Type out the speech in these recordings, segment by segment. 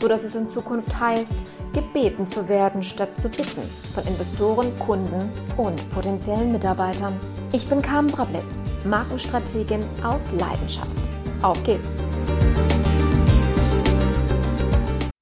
so dass es in Zukunft heißt, gebeten zu werden statt zu bitten von Investoren, Kunden und potenziellen Mitarbeitern. Ich bin Carmen Brablitz, Markenstrategin aus Leidenschaft. Auf geht's!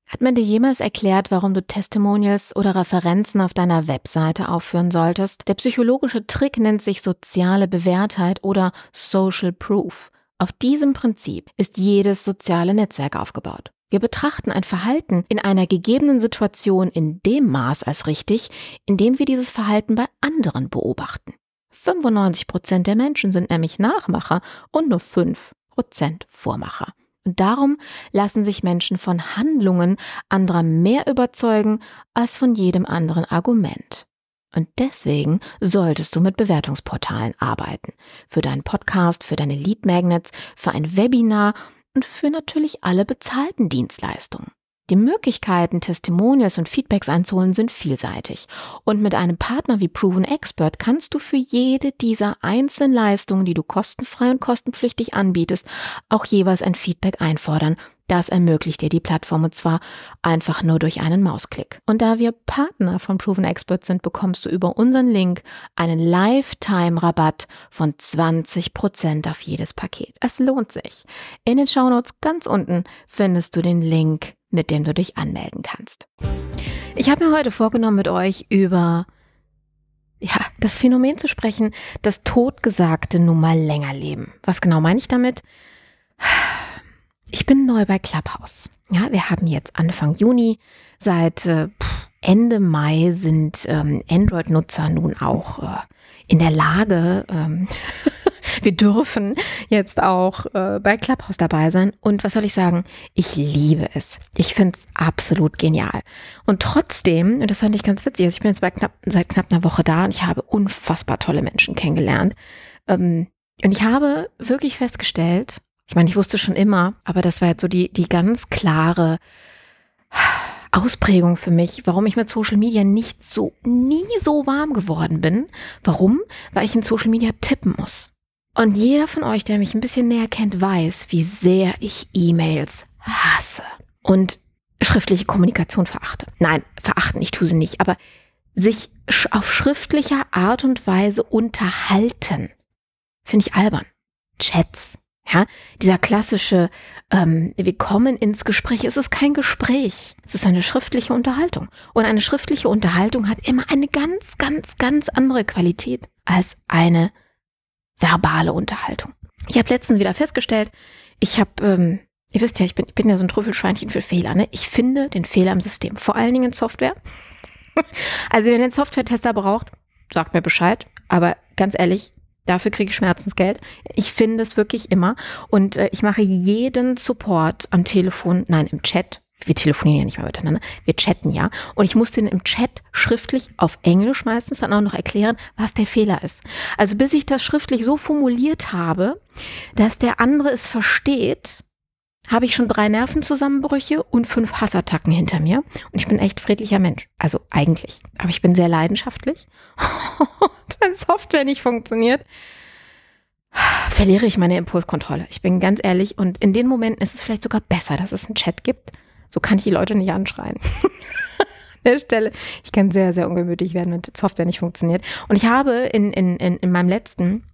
Hat man dir jemals erklärt, warum du Testimonials oder Referenzen auf deiner Webseite aufführen solltest? Der psychologische Trick nennt sich soziale Bewährtheit oder Social Proof. Auf diesem Prinzip ist jedes soziale Netzwerk aufgebaut. Wir betrachten ein Verhalten in einer gegebenen Situation in dem Maß als richtig, in dem wir dieses Verhalten bei anderen beobachten. 95 Prozent der Menschen sind nämlich Nachmacher und nur 5 Prozent Vormacher. Und darum lassen sich Menschen von Handlungen anderer mehr überzeugen als von jedem anderen Argument. Und deswegen solltest du mit Bewertungsportalen arbeiten. Für deinen Podcast, für deine Lead Magnets, für ein Webinar und für natürlich alle bezahlten Dienstleistungen. Die Möglichkeiten, Testimonials und Feedbacks einzuholen, sind vielseitig. Und mit einem Partner wie Proven Expert kannst du für jede dieser einzelnen Leistungen, die du kostenfrei und kostenpflichtig anbietest, auch jeweils ein Feedback einfordern. Das ermöglicht dir die Plattform und zwar einfach nur durch einen Mausklick. Und da wir Partner von Proven Expert sind, bekommst du über unseren Link einen Lifetime-Rabatt von 20% auf jedes Paket. Es lohnt sich. In den Shownotes ganz unten findest du den Link mit dem du dich anmelden kannst. Ich habe mir heute vorgenommen, mit euch über ja, das Phänomen zu sprechen, das Totgesagte nun mal länger leben. Was genau meine ich damit? Ich bin neu bei Clubhouse. Ja, wir haben jetzt Anfang Juni. Seit äh, Ende Mai sind ähm, Android-Nutzer nun auch äh, in der Lage, ähm, wir dürfen jetzt auch äh, bei Clubhouse dabei sein. Und was soll ich sagen? Ich liebe es. Ich finde es absolut genial. Und trotzdem, und das fand ich ganz witzig, also ich bin jetzt bei knapp, seit knapp einer Woche da und ich habe unfassbar tolle Menschen kennengelernt. Ähm, und ich habe wirklich festgestellt, ich meine, ich wusste schon immer, aber das war jetzt so die, die ganz klare Ausprägung für mich, warum ich mit Social Media nicht so, nie so warm geworden bin. Warum? Weil ich in Social Media tippen muss. Und jeder von euch, der mich ein bisschen näher kennt, weiß, wie sehr ich E-Mails hasse und schriftliche Kommunikation verachte. Nein, verachten, ich tue sie nicht, aber sich auf schriftlicher Art und Weise unterhalten, finde ich albern. Chats, ja, dieser klassische, ähm, wir kommen ins Gespräch. Es ist kein Gespräch, es ist eine schriftliche Unterhaltung. Und eine schriftliche Unterhaltung hat immer eine ganz, ganz, ganz andere Qualität als eine verbale Unterhaltung. Ich habe letztens wieder festgestellt, ich habe, ähm, ihr wisst ja, ich bin, ich bin ja so ein Trüffelschweinchen für Fehler. Ne? Ich finde den Fehler im System, vor allen Dingen in Software. also wenn ihr einen Software-Tester braucht, sagt mir Bescheid. Aber ganz ehrlich, dafür kriege ich Schmerzensgeld. Ich finde es wirklich immer. Und äh, ich mache jeden Support am Telefon, nein, im Chat wir telefonieren ja nicht mehr miteinander, wir chatten ja. Und ich musste im Chat schriftlich auf Englisch meistens dann auch noch erklären, was der Fehler ist. Also bis ich das schriftlich so formuliert habe, dass der andere es versteht, habe ich schon drei Nervenzusammenbrüche und fünf Hassattacken hinter mir. Und ich bin echt friedlicher Mensch. Also eigentlich. Aber ich bin sehr leidenschaftlich. und wenn Software nicht funktioniert, verliere ich meine Impulskontrolle. Ich bin ganz ehrlich. Und in den Momenten ist es vielleicht sogar besser, dass es einen Chat gibt, so kann ich die Leute nicht anschreien. An der Stelle. Ich kann sehr, sehr ungemütlich werden, wenn Software nicht funktioniert. Und ich habe in, in, in, in meinem letzten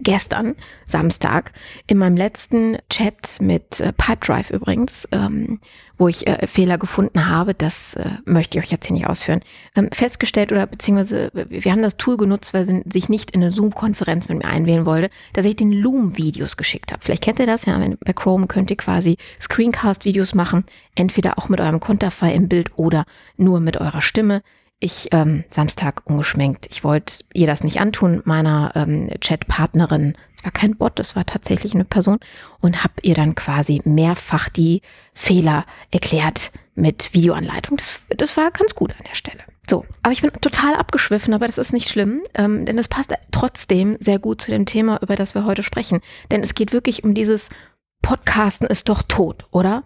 gestern, Samstag, in meinem letzten Chat mit äh, Pipedrive übrigens, ähm, wo ich äh, Fehler gefunden habe, das äh, möchte ich euch jetzt hier nicht ausführen, ähm, festgestellt oder beziehungsweise wir haben das Tool genutzt, weil sie sich nicht in eine Zoom-Konferenz mit mir einwählen wollte, dass ich den Loom-Videos geschickt habe. Vielleicht kennt ihr das, ja, wenn, bei Chrome könnt ihr quasi Screencast-Videos machen, entweder auch mit eurem Konterfei im Bild oder nur mit eurer Stimme ich ähm, Samstag ungeschminkt. Ich wollte ihr das nicht antun, meiner ähm, Chatpartnerin. Es war kein Bot, es war tatsächlich eine Person und habe ihr dann quasi mehrfach die Fehler erklärt mit Videoanleitung. Das, das war ganz gut an der Stelle. So, aber ich bin total abgeschwiffen, aber das ist nicht schlimm, ähm, denn es passt trotzdem sehr gut zu dem Thema, über das wir heute sprechen. Denn es geht wirklich um dieses Podcasten ist doch tot, oder?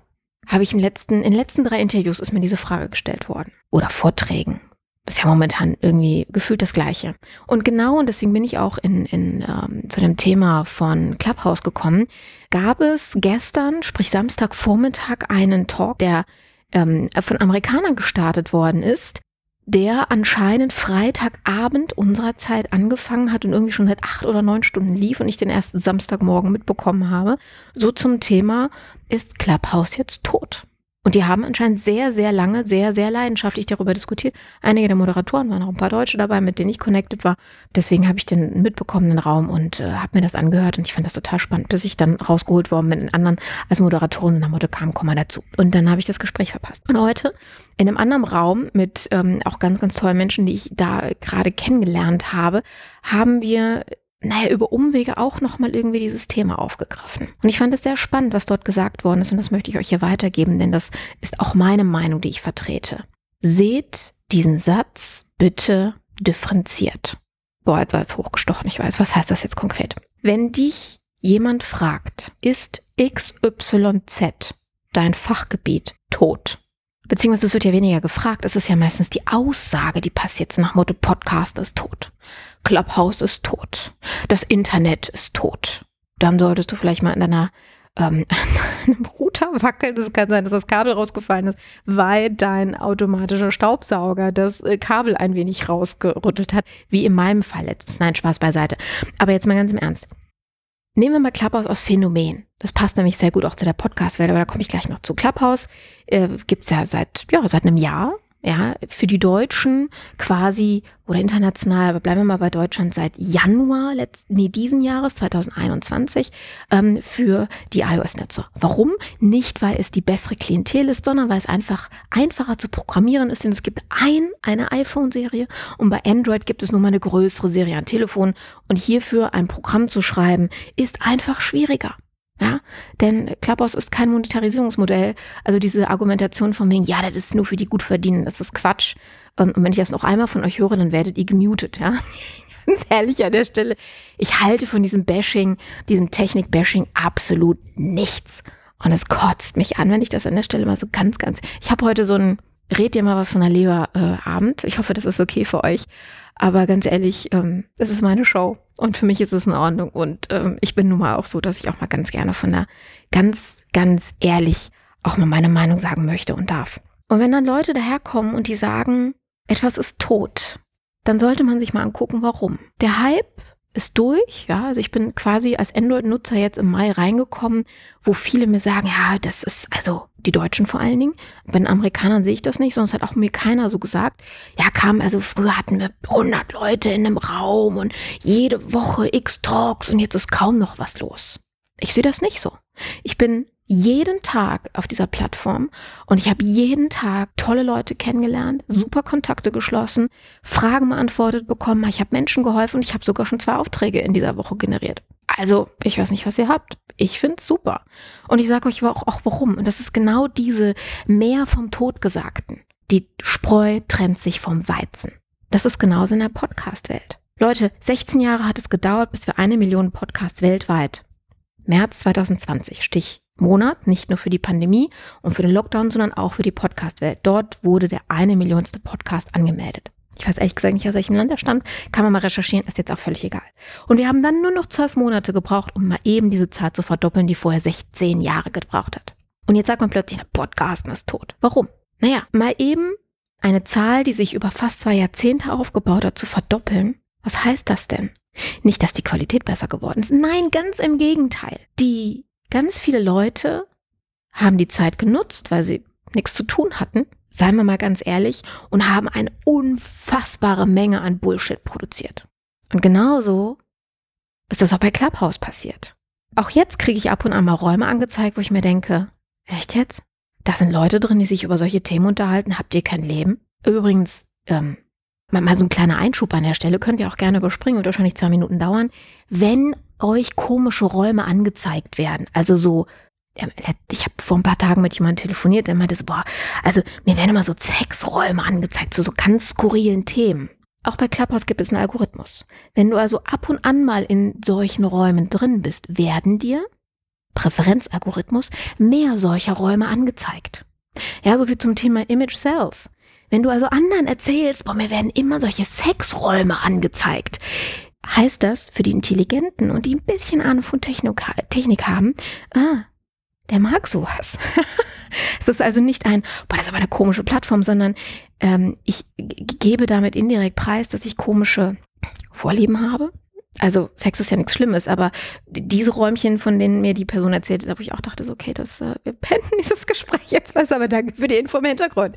Habe ich im letzten, in den letzten drei Interviews ist mir diese Frage gestellt worden. Oder Vorträgen ist ja momentan irgendwie gefühlt das Gleiche. Und genau, und deswegen bin ich auch in, in, ähm, zu dem Thema von Clubhouse gekommen, gab es gestern, sprich Samstagvormittag, einen Talk, der ähm, von Amerikanern gestartet worden ist, der anscheinend Freitagabend unserer Zeit angefangen hat und irgendwie schon seit acht oder neun Stunden lief und ich den ersten Samstagmorgen mitbekommen habe. So zum Thema, ist Clubhouse jetzt tot? Und die haben anscheinend sehr, sehr lange, sehr, sehr leidenschaftlich darüber diskutiert. Einige der Moderatoren waren auch ein paar Deutsche dabei, mit denen ich connected war. Deswegen habe ich den mitbekommenen Raum und äh, habe mir das angehört und ich fand das total spannend, bis ich dann rausgeholt worden bin mit anderen als Moderatorin und nach Motto kam, komm mal dazu. Und dann habe ich das Gespräch verpasst. Und heute in einem anderen Raum mit ähm, auch ganz, ganz tollen Menschen, die ich da gerade kennengelernt habe, haben wir naja, über Umwege auch nochmal irgendwie dieses Thema aufgegriffen. Und ich fand es sehr spannend, was dort gesagt worden ist und das möchte ich euch hier weitergeben, denn das ist auch meine Meinung, die ich vertrete. Seht diesen Satz bitte differenziert. Boah, jetzt als hochgestochen, ich weiß. Was heißt das jetzt konkret? Wenn dich jemand fragt, ist XYZ dein Fachgebiet tot? Beziehungsweise es wird ja weniger gefragt, es ist ja meistens die Aussage, die passiert so nach Motto Podcast ist tot. Clubhouse ist tot. Das Internet ist tot. Dann solltest du vielleicht mal in deiner ähm, einem Router wackeln. Das kann sein, dass das Kabel rausgefallen ist, weil dein automatischer Staubsauger das äh, Kabel ein wenig rausgerüttelt hat, wie in meinem Fall letztens. Nein, Spaß beiseite. Aber jetzt mal ganz im Ernst. Nehmen wir mal Clubhouse aus Phänomen. Das passt nämlich sehr gut auch zu der Podcast-Welt, aber da komme ich gleich noch zu. Clubhouse äh, gibt's ja seit, ja, seit einem Jahr ja, für die Deutschen quasi oder international, aber bleiben wir mal bei Deutschland seit Januar letzten, nee, diesen Jahres 2021 ähm, für die iOS-Nutzer. Warum? Nicht, weil es die bessere Klientel ist, sondern weil es einfach einfacher zu programmieren ist, denn es gibt ein, eine iPhone-Serie und bei Android gibt es nun mal eine größere Serie an Telefonen und hierfür ein Programm zu schreiben ist einfach schwieriger. Ja, denn Clubhouse ist kein Monetarisierungsmodell. Also diese Argumentation von wegen, ja, das ist nur für die gut verdienen, das ist Quatsch. Ähm, und wenn ich das noch einmal von euch höre, dann werdet ihr gemutet, ja. Ganz ehrlich an der Stelle. Ich halte von diesem Bashing, diesem Technik-Bashing absolut nichts. Und es kotzt mich an, wenn ich das an der Stelle mal so ganz, ganz. Ich habe heute so ein Red dir mal was von der Leber äh, Abend. Ich hoffe, das ist okay für euch. Aber ganz ehrlich, ähm, das ist meine Show und für mich ist es in Ordnung. Und ähm, ich bin nun mal auch so, dass ich auch mal ganz gerne von der ganz, ganz ehrlich auch mal meine Meinung sagen möchte und darf. Und wenn dann Leute daherkommen und die sagen, etwas ist tot, dann sollte man sich mal angucken, warum. Der Hype ist durch. Ja, also ich bin quasi als Android-Nutzer jetzt im Mai reingekommen, wo viele mir sagen, ja, das ist, also die Deutschen vor allen Dingen. Bei den Amerikanern sehe ich das nicht, sonst hat auch mir keiner so gesagt. Ja, kam, also früher hatten wir 100 Leute in einem Raum und jede Woche X-Talks und jetzt ist kaum noch was los. Ich sehe das nicht so. Ich bin jeden Tag auf dieser Plattform und ich habe jeden Tag tolle Leute kennengelernt, super Kontakte geschlossen, Fragen beantwortet bekommen, ich habe Menschen geholfen und ich habe sogar schon zwei Aufträge in dieser Woche generiert. Also, ich weiß nicht, was ihr habt. Ich find's super. Und ich sage euch auch, auch warum. Und das ist genau diese mehr vom Todgesagten. Die Spreu trennt sich vom Weizen. Das ist genauso in der Podcast-Welt. Leute, 16 Jahre hat es gedauert, bis wir eine Million Podcasts weltweit. März 2020, Stich Monat, nicht nur für die Pandemie und für den Lockdown, sondern auch für die Podcast-Welt. Dort wurde der eine Millionste Podcast angemeldet. Ich weiß ehrlich gesagt nicht, aus welchem Land er stammt. Kann man mal recherchieren, ist jetzt auch völlig egal. Und wir haben dann nur noch zwölf Monate gebraucht, um mal eben diese Zahl zu verdoppeln, die vorher 16 Jahre gebraucht hat. Und jetzt sagt man plötzlich, der Podcasten ist tot. Warum? Naja, mal eben eine Zahl, die sich über fast zwei Jahrzehnte aufgebaut hat, zu verdoppeln. Was heißt das denn? Nicht, dass die Qualität besser geworden ist. Nein, ganz im Gegenteil. Die ganz viele Leute haben die Zeit genutzt, weil sie nichts zu tun hatten, seien wir mal ganz ehrlich, und haben eine unfassbare Menge an Bullshit produziert. Und genauso ist das auch bei Clubhouse passiert. Auch jetzt kriege ich ab und an mal Räume angezeigt, wo ich mir denke, echt jetzt? Da sind Leute drin, die sich über solche Themen unterhalten. Habt ihr kein Leben? Übrigens, ähm, mal so ein kleiner Einschub an der Stelle, könnt ihr auch gerne überspringen, wird wahrscheinlich zwei Minuten dauern. Wenn euch komische Räume angezeigt werden, also so ich habe vor ein paar Tagen mit jemandem telefoniert, der meinte so, boah, also mir werden immer so Sexräume angezeigt, zu so, so ganz skurrilen Themen. Auch bei Clubhouse gibt es einen Algorithmus. Wenn du also ab und an mal in solchen Räumen drin bist, werden dir, Präferenzalgorithmus, mehr solcher Räume angezeigt. Ja, so viel zum Thema Image Cells. Wenn du also anderen erzählst, boah, mir werden immer solche Sexräume angezeigt, heißt das für die Intelligenten und die ein bisschen Ahnung von Technik, Technik haben, ah, der mag sowas. es ist also nicht ein, boah, das ist aber eine komische Plattform, sondern ähm, ich gebe damit indirekt preis, dass ich komische Vorlieben habe. Also Sex ist ja nichts Schlimmes, aber diese Räumchen, von denen mir die Person erzählt hat, wo ich auch dachte, so, okay, das, äh, wir beenden dieses Gespräch jetzt was, aber danke für die Info im Hintergrund.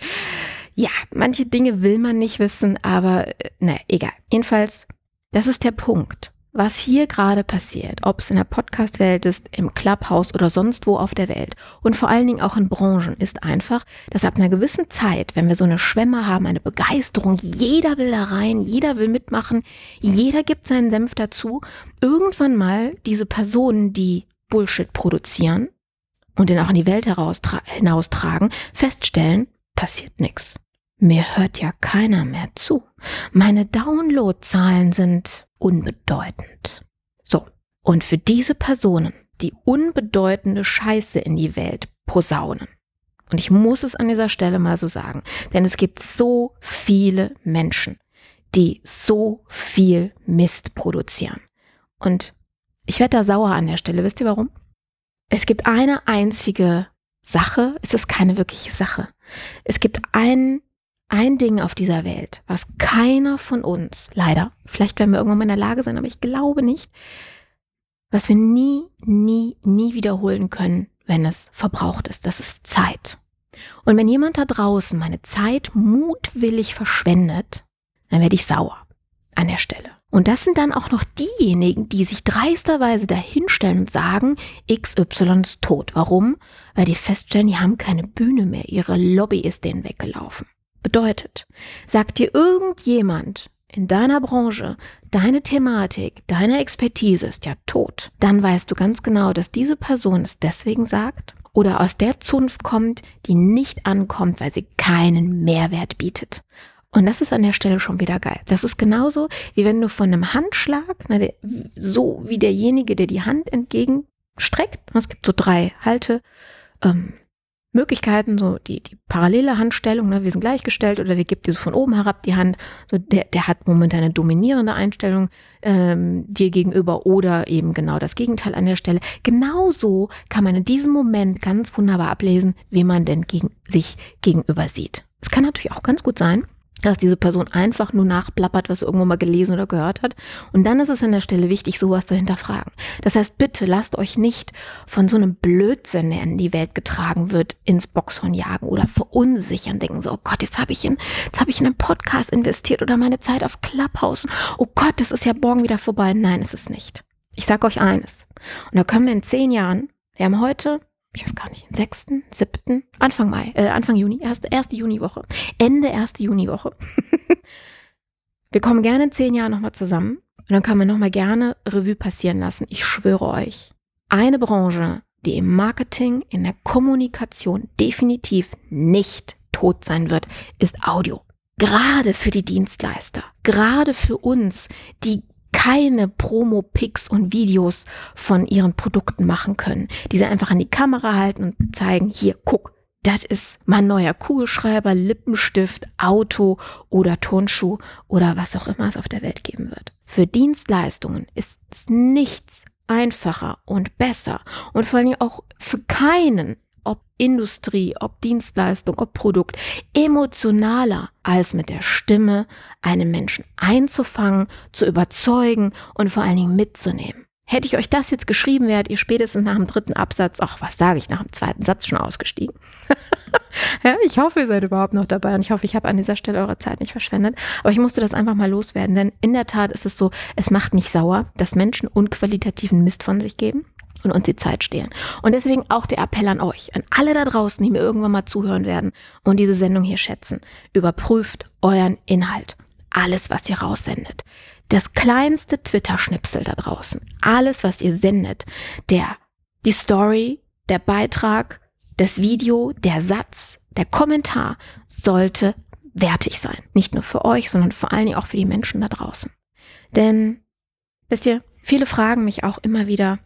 Ja, manche Dinge will man nicht wissen, aber äh, ne, egal. Jedenfalls, das ist der Punkt was hier gerade passiert, ob es in der Podcast-Welt ist, im Clubhouse oder sonst wo auf der Welt und vor allen Dingen auch in Branchen, ist einfach, dass ab einer gewissen Zeit, wenn wir so eine Schwemme haben, eine Begeisterung, jeder will da rein, jeder will mitmachen, jeder gibt seinen Senf dazu, irgendwann mal diese Personen, die Bullshit produzieren und den auch in die Welt hinaustragen, feststellen, passiert nichts. Mir hört ja keiner mehr zu. Meine Downloadzahlen sind unbedeutend. So, und für diese Personen, die unbedeutende Scheiße in die Welt posaunen, und ich muss es an dieser Stelle mal so sagen, denn es gibt so viele Menschen, die so viel Mist produzieren. Und ich werde da sauer an der Stelle. Wisst ihr warum? Es gibt eine einzige Sache, es ist keine wirkliche Sache. Es gibt einen ein Ding auf dieser Welt, was keiner von uns, leider, vielleicht werden wir irgendwann mal in der Lage sein, aber ich glaube nicht, was wir nie, nie, nie wiederholen können, wenn es verbraucht ist. Das ist Zeit. Und wenn jemand da draußen meine Zeit mutwillig verschwendet, dann werde ich sauer an der Stelle. Und das sind dann auch noch diejenigen, die sich dreisterweise dahinstellen und sagen, XY ist tot. Warum? Weil die feststellen, die haben keine Bühne mehr. Ihre Lobby ist denen weggelaufen bedeutet. Sagt dir irgendjemand in deiner Branche, deine Thematik, deine Expertise ist ja tot, dann weißt du ganz genau, dass diese Person es deswegen sagt oder aus der Zunft kommt, die nicht ankommt, weil sie keinen Mehrwert bietet. Und das ist an der Stelle schon wieder geil. Das ist genauso, wie wenn du von einem Handschlag, na, der, so wie derjenige, der die Hand entgegenstreckt, es gibt so drei Halte, ähm, Möglichkeiten, so die, die parallele Handstellung, ne, wir sind gleichgestellt oder der gibt dir so von oben herab die Hand, so der, der hat momentan eine dominierende Einstellung ähm, dir gegenüber oder eben genau das Gegenteil an der Stelle. Genauso kann man in diesem Moment ganz wunderbar ablesen, wie man denn gegen sich gegenüber sieht. Es kann natürlich auch ganz gut sein, dass diese Person einfach nur nachplappert, was irgendwo mal gelesen oder gehört hat. Und dann ist es an der Stelle wichtig, sowas zu hinterfragen. Das heißt, bitte lasst euch nicht von so einem Blödsinn, der in die Welt getragen wird, ins Boxhorn jagen oder verunsichern, denken so, oh Gott, jetzt habe ich in, jetzt habe ich in einen Podcast investiert oder meine Zeit auf Clubhouse. Oh Gott, das ist ja morgen wieder vorbei. Nein, ist es nicht. Ich sage euch eines. Und da können wir in zehn Jahren, wir haben heute ich weiß gar nicht, sechsten, siebten, Anfang Mai, äh, Anfang Juni, erste, erste Juniwoche, Ende erste Juniwoche. Wir kommen gerne in zehn Jahren nochmal zusammen und dann kann man nochmal gerne Revue passieren lassen. Ich schwöre euch, eine Branche, die im Marketing, in der Kommunikation definitiv nicht tot sein wird, ist Audio. Gerade für die Dienstleister, gerade für uns, die keine Promo-Pics und Videos von ihren Produkten machen können. Die sie einfach an die Kamera halten und zeigen, hier, guck, das ist mein neuer Kugelschreiber, Lippenstift, Auto oder Turnschuh oder was auch immer es auf der Welt geben wird. Für Dienstleistungen ist nichts einfacher und besser und vor allem auch für keinen ob Industrie, ob Dienstleistung, ob Produkt, emotionaler als mit der Stimme einen Menschen einzufangen, zu überzeugen und vor allen Dingen mitzunehmen. Hätte ich euch das jetzt geschrieben, wärt ihr spätestens nach dem dritten Absatz, ach, was sage ich, nach dem zweiten Satz schon ausgestiegen. ja, ich hoffe, ihr seid überhaupt noch dabei und ich hoffe, ich habe an dieser Stelle eure Zeit nicht verschwendet. Aber ich musste das einfach mal loswerden, denn in der Tat ist es so, es macht mich sauer, dass Menschen unqualitativen Mist von sich geben und uns die Zeit stehlen. Und deswegen auch der Appell an euch, an alle da draußen, die mir irgendwann mal zuhören werden und diese Sendung hier schätzen. Überprüft euren Inhalt. Alles, was ihr raussendet das kleinste Twitter-Schnipsel da draußen, alles, was ihr sendet, der, die Story, der Beitrag, das Video, der Satz, der Kommentar sollte wertig sein. Nicht nur für euch, sondern vor allen Dingen auch für die Menschen da draußen. Denn, wisst ihr, viele fragen mich auch immer wieder,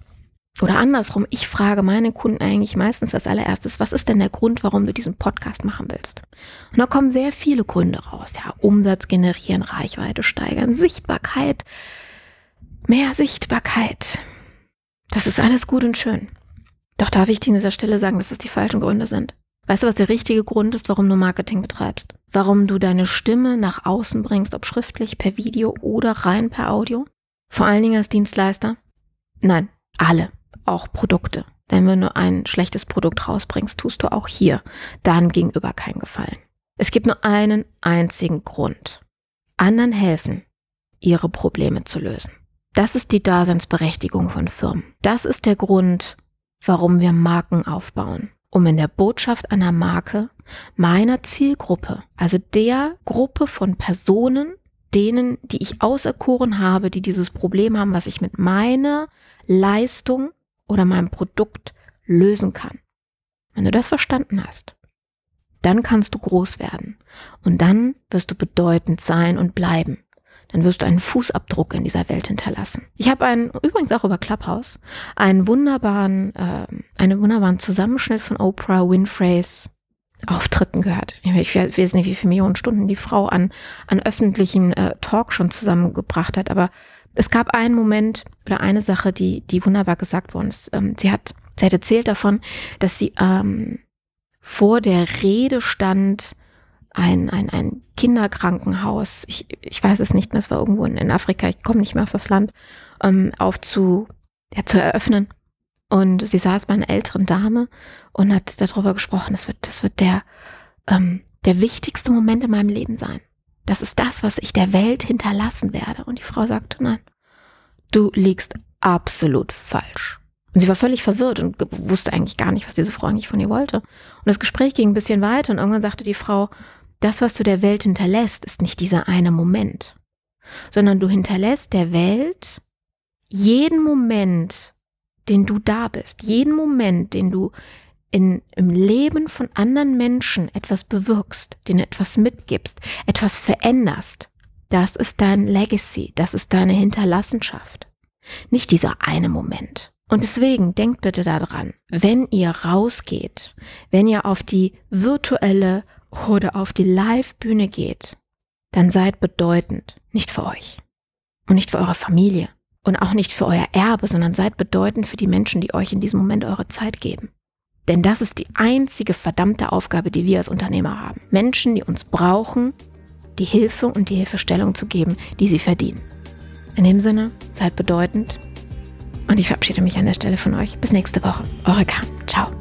oder andersrum, ich frage meine Kunden eigentlich meistens als allererstes, was ist denn der Grund, warum du diesen Podcast machen willst? Und da kommen sehr viele Gründe raus. Ja, Umsatz generieren, Reichweite steigern, Sichtbarkeit, mehr Sichtbarkeit. Das ist alles gut und schön. Doch darf ich dir an dieser Stelle sagen, dass das die falschen Gründe sind. Weißt du, was der richtige Grund ist, warum du Marketing betreibst? Warum du deine Stimme nach außen bringst, ob schriftlich, per Video oder rein per Audio? Vor allen Dingen als Dienstleister? Nein, alle auch Produkte. Denn wenn du ein schlechtes Produkt rausbringst, tust du auch hier deinem Gegenüber keinen Gefallen. Es gibt nur einen einzigen Grund. Anderen helfen, ihre Probleme zu lösen. Das ist die Daseinsberechtigung von Firmen. Das ist der Grund, warum wir Marken aufbauen. Um in der Botschaft einer Marke meiner Zielgruppe, also der Gruppe von Personen, denen, die ich auserkoren habe, die dieses Problem haben, was ich mit meiner Leistung oder meinem Produkt lösen kann. Wenn du das verstanden hast, dann kannst du groß werden und dann wirst du bedeutend sein und bleiben. Dann wirst du einen Fußabdruck in dieser Welt hinterlassen. Ich habe einen, übrigens auch über Clubhouse, einen wunderbaren, äh, einen wunderbaren Zusammenschnitt von Oprah Winfreys Auftritten gehört. Ich weiß nicht, wie viele Millionen Stunden die Frau an, an öffentlichen äh, Talk schon zusammengebracht hat, aber es gab einen Moment oder eine Sache, die, die wunderbar gesagt worden ist. Ähm, sie hat, sie hat erzählt davon, dass sie ähm, vor der Rede stand, ein, ein, ein Kinderkrankenhaus, ich, ich weiß es nicht mehr, es war irgendwo in, in Afrika, ich komme nicht mehr auf das Land, ähm, auf zu, ja, zu eröffnen. Und sie saß bei einer älteren Dame und hat darüber gesprochen, das wird, das wird der, ähm, der wichtigste Moment in meinem Leben sein. Das ist das, was ich der Welt hinterlassen werde. Und die Frau sagte, nein, du liegst absolut falsch. Und sie war völlig verwirrt und wusste eigentlich gar nicht, was diese Frau eigentlich von ihr wollte. Und das Gespräch ging ein bisschen weiter und irgendwann sagte die Frau, das, was du der Welt hinterlässt, ist nicht dieser eine Moment, sondern du hinterlässt der Welt jeden Moment, den du da bist, jeden Moment, den du in, im Leben von anderen Menschen etwas bewirkst, denen etwas mitgibst, etwas veränderst, das ist dein Legacy, das ist deine Hinterlassenschaft. Nicht dieser eine Moment. Und deswegen denkt bitte daran, wenn ihr rausgeht, wenn ihr auf die virtuelle oder auf die Live-Bühne geht, dann seid bedeutend, nicht für euch und nicht für eure Familie und auch nicht für euer Erbe, sondern seid bedeutend für die Menschen, die euch in diesem Moment eure Zeit geben. Denn das ist die einzige verdammte Aufgabe, die wir als Unternehmer haben. Menschen, die uns brauchen, die Hilfe und die Hilfestellung zu geben, die sie verdienen. In dem Sinne, seid bedeutend. Und ich verabschiede mich an der Stelle von euch. Bis nächste Woche. Eure Kam. Ciao.